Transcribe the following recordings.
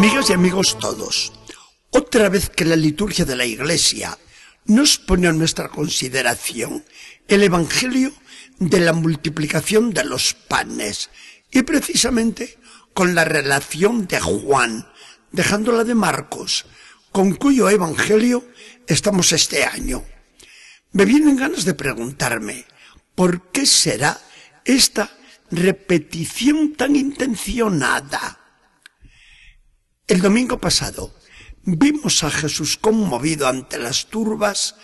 Amigas y amigos todos, otra vez que la liturgia de la Iglesia nos pone a nuestra consideración el Evangelio de la multiplicación de los panes y precisamente con la relación de Juan, dejándola de Marcos, con cuyo Evangelio estamos este año. Me vienen ganas de preguntarme, ¿por qué será esta repetición tan intencionada? El domingo pasado vimos a Jesús conmovido ante las turbas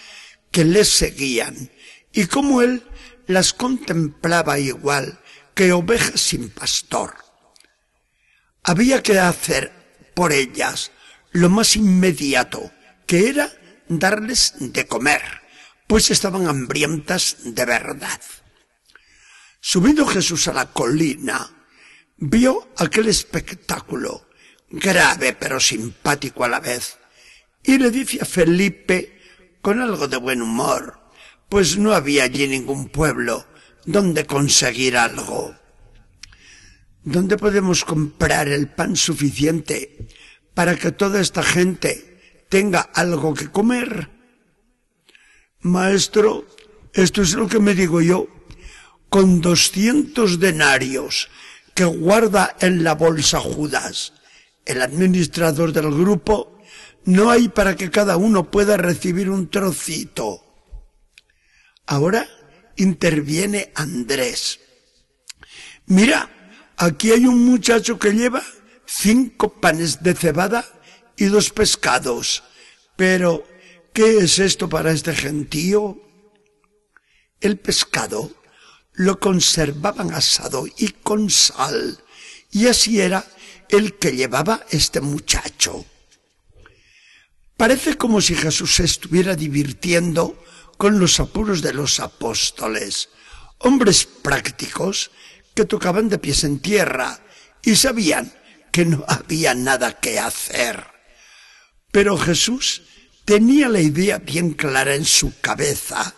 que le seguían y cómo él las contemplaba igual que ovejas sin pastor. Había que hacer por ellas lo más inmediato, que era darles de comer, pues estaban hambrientas de verdad. Subido Jesús a la colina, vio aquel espectáculo grave pero simpático a la vez, y le dice a Felipe con algo de buen humor, pues no había allí ningún pueblo donde conseguir algo. ¿Dónde podemos comprar el pan suficiente para que toda esta gente tenga algo que comer? Maestro, esto es lo que me digo yo. Con doscientos denarios que guarda en la bolsa Judas el administrador del grupo, no hay para que cada uno pueda recibir un trocito. Ahora interviene Andrés. Mira, aquí hay un muchacho que lleva cinco panes de cebada y dos pescados. Pero, ¿qué es esto para este gentío? El pescado lo conservaban asado y con sal, y así era el que llevaba este muchacho. Parece como si Jesús se estuviera divirtiendo con los apuros de los apóstoles, hombres prácticos que tocaban de pies en tierra y sabían que no había nada que hacer. Pero Jesús tenía la idea bien clara en su cabeza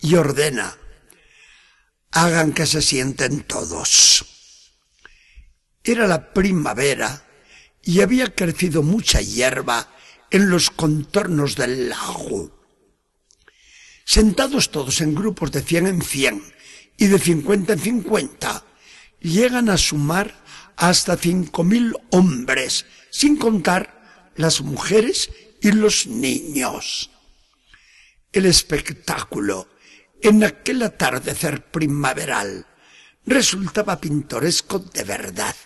y ordena, hagan que se sienten todos. Era la primavera y había crecido mucha hierba en los contornos del lago. Sentados todos en grupos de cien en cien y de cincuenta en cincuenta, llegan a sumar hasta cinco mil hombres, sin contar las mujeres y los niños. El espectáculo en aquel atardecer primaveral resultaba pintoresco de verdad.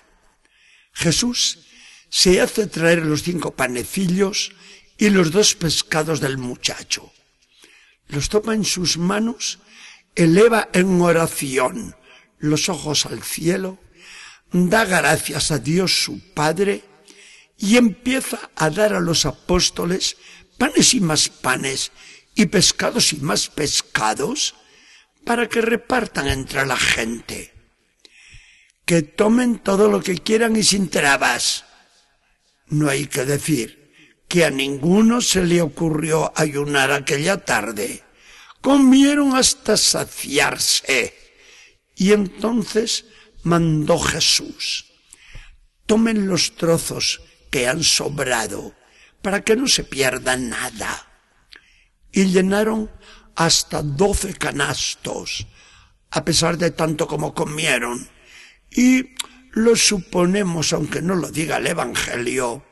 Jesús se hace traer los cinco panecillos y los dos pescados del muchacho. Los toma en sus manos, eleva en oración los ojos al cielo, da gracias a Dios su Padre y empieza a dar a los apóstoles panes y más panes y pescados y más pescados para que repartan entre la gente que tomen todo lo que quieran y sin trabas. No hay que decir que a ninguno se le ocurrió ayunar aquella tarde. Comieron hasta saciarse. Y entonces mandó Jesús, tomen los trozos que han sobrado para que no se pierda nada. Y llenaron hasta doce canastos, a pesar de tanto como comieron y lo suponemos, aunque no lo diga el Evangelio,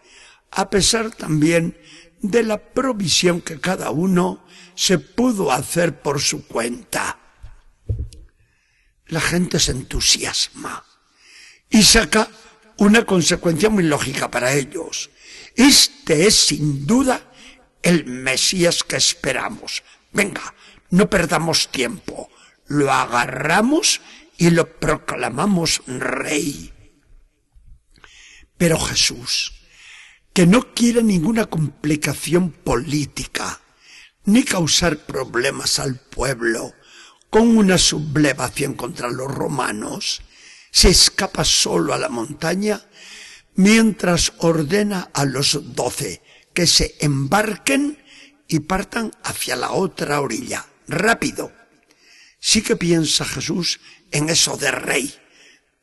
a pesar también de la provisión que cada uno se pudo hacer por su cuenta. La gente se entusiasma y saca una consecuencia muy lógica para ellos. Este es sin duda el Mesías que esperamos. Venga, no perdamos tiempo. Lo agarramos y lo proclamamos rey. Pero Jesús, que no quiere ninguna complicación política, ni causar problemas al pueblo con una sublevación contra los romanos, se escapa solo a la montaña mientras ordena a los doce que se embarquen y partan hacia la otra orilla. Rápido. Sí que piensa Jesús en eso de rey,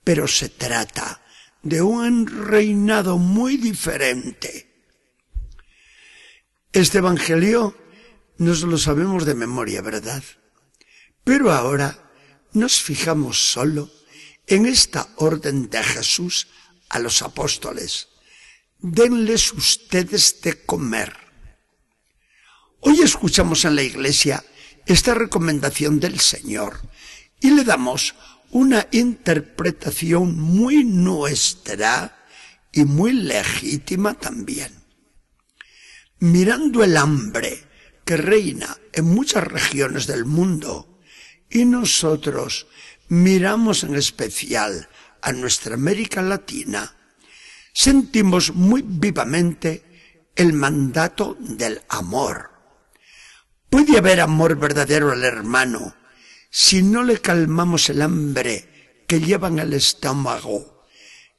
pero se trata de un reinado muy diferente. Este Evangelio nos lo sabemos de memoria, ¿verdad? Pero ahora nos fijamos solo en esta orden de Jesús a los apóstoles. Denles ustedes de comer. Hoy escuchamos en la iglesia esta recomendación del Señor y le damos una interpretación muy nuestra y muy legítima también. Mirando el hambre que reina en muchas regiones del mundo y nosotros miramos en especial a nuestra América Latina, sentimos muy vivamente el mandato del amor. Puede haber amor verdadero al hermano si no le calmamos el hambre que lleva en el estómago,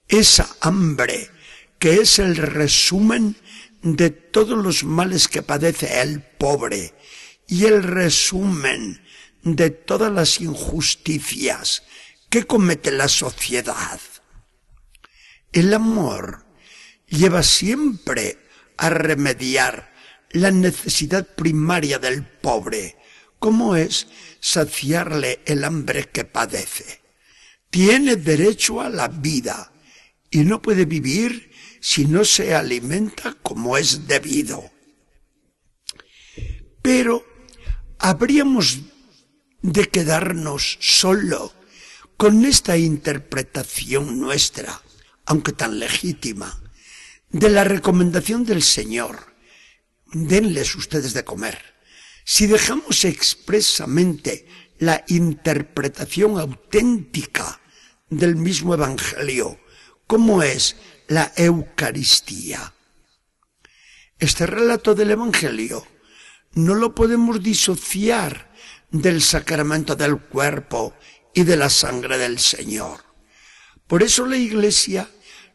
esa hambre que es el resumen de todos los males que padece el pobre y el resumen de todas las injusticias que comete la sociedad. El amor lleva siempre a remediar la necesidad primaria del pobre, como es saciarle el hambre que padece. Tiene derecho a la vida y no puede vivir si no se alimenta como es debido. Pero habríamos de quedarnos solo con esta interpretación nuestra, aunque tan legítima, de la recomendación del Señor. Denles ustedes de comer si dejamos expresamente la interpretación auténtica del mismo Evangelio, como es la Eucaristía. Este relato del Evangelio no lo podemos disociar del sacramento del cuerpo y de la sangre del Señor. Por eso la Iglesia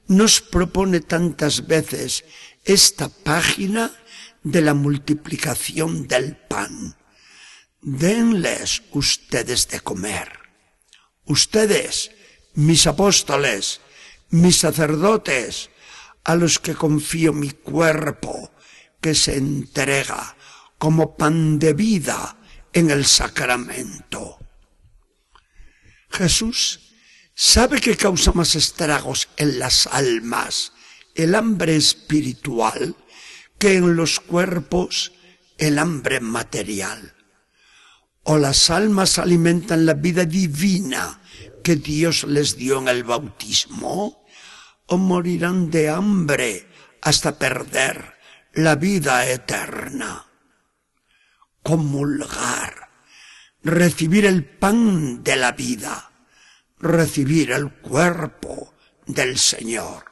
nos propone tantas veces esta página de la multiplicación del pan. Denles ustedes de comer. Ustedes, mis apóstoles, mis sacerdotes, a los que confío mi cuerpo, que se entrega como pan de vida en el sacramento. Jesús sabe que causa más estragos en las almas el hambre espiritual que en los cuerpos el hambre material. O las almas alimentan la vida divina que Dios les dio en el bautismo, o morirán de hambre hasta perder la vida eterna. Comulgar, recibir el pan de la vida, recibir el cuerpo del Señor.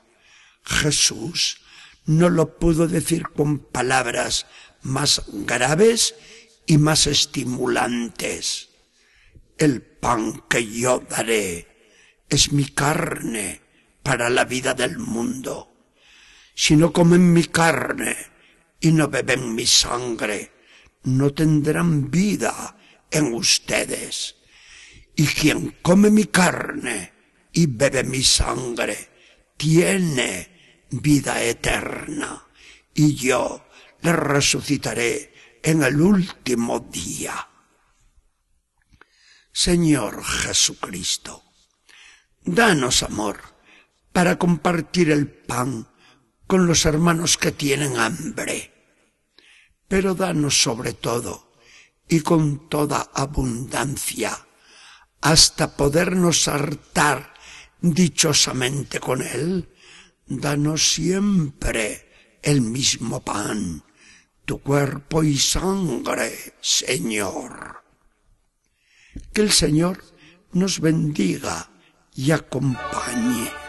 Jesús no lo pudo decir con palabras más graves y más estimulantes. El pan que yo daré es mi carne para la vida del mundo. Si no comen mi carne y no beben mi sangre, no tendrán vida en ustedes. Y quien come mi carne y bebe mi sangre, tiene vida eterna, y yo le resucitaré en el último día. Señor Jesucristo, danos amor para compartir el pan con los hermanos que tienen hambre, pero danos sobre todo y con toda abundancia hasta podernos hartar dichosamente con él danos siempre el mismo pan, tu cuerpo y sangre, Señor. Que el Señor nos bendiga y acompañe.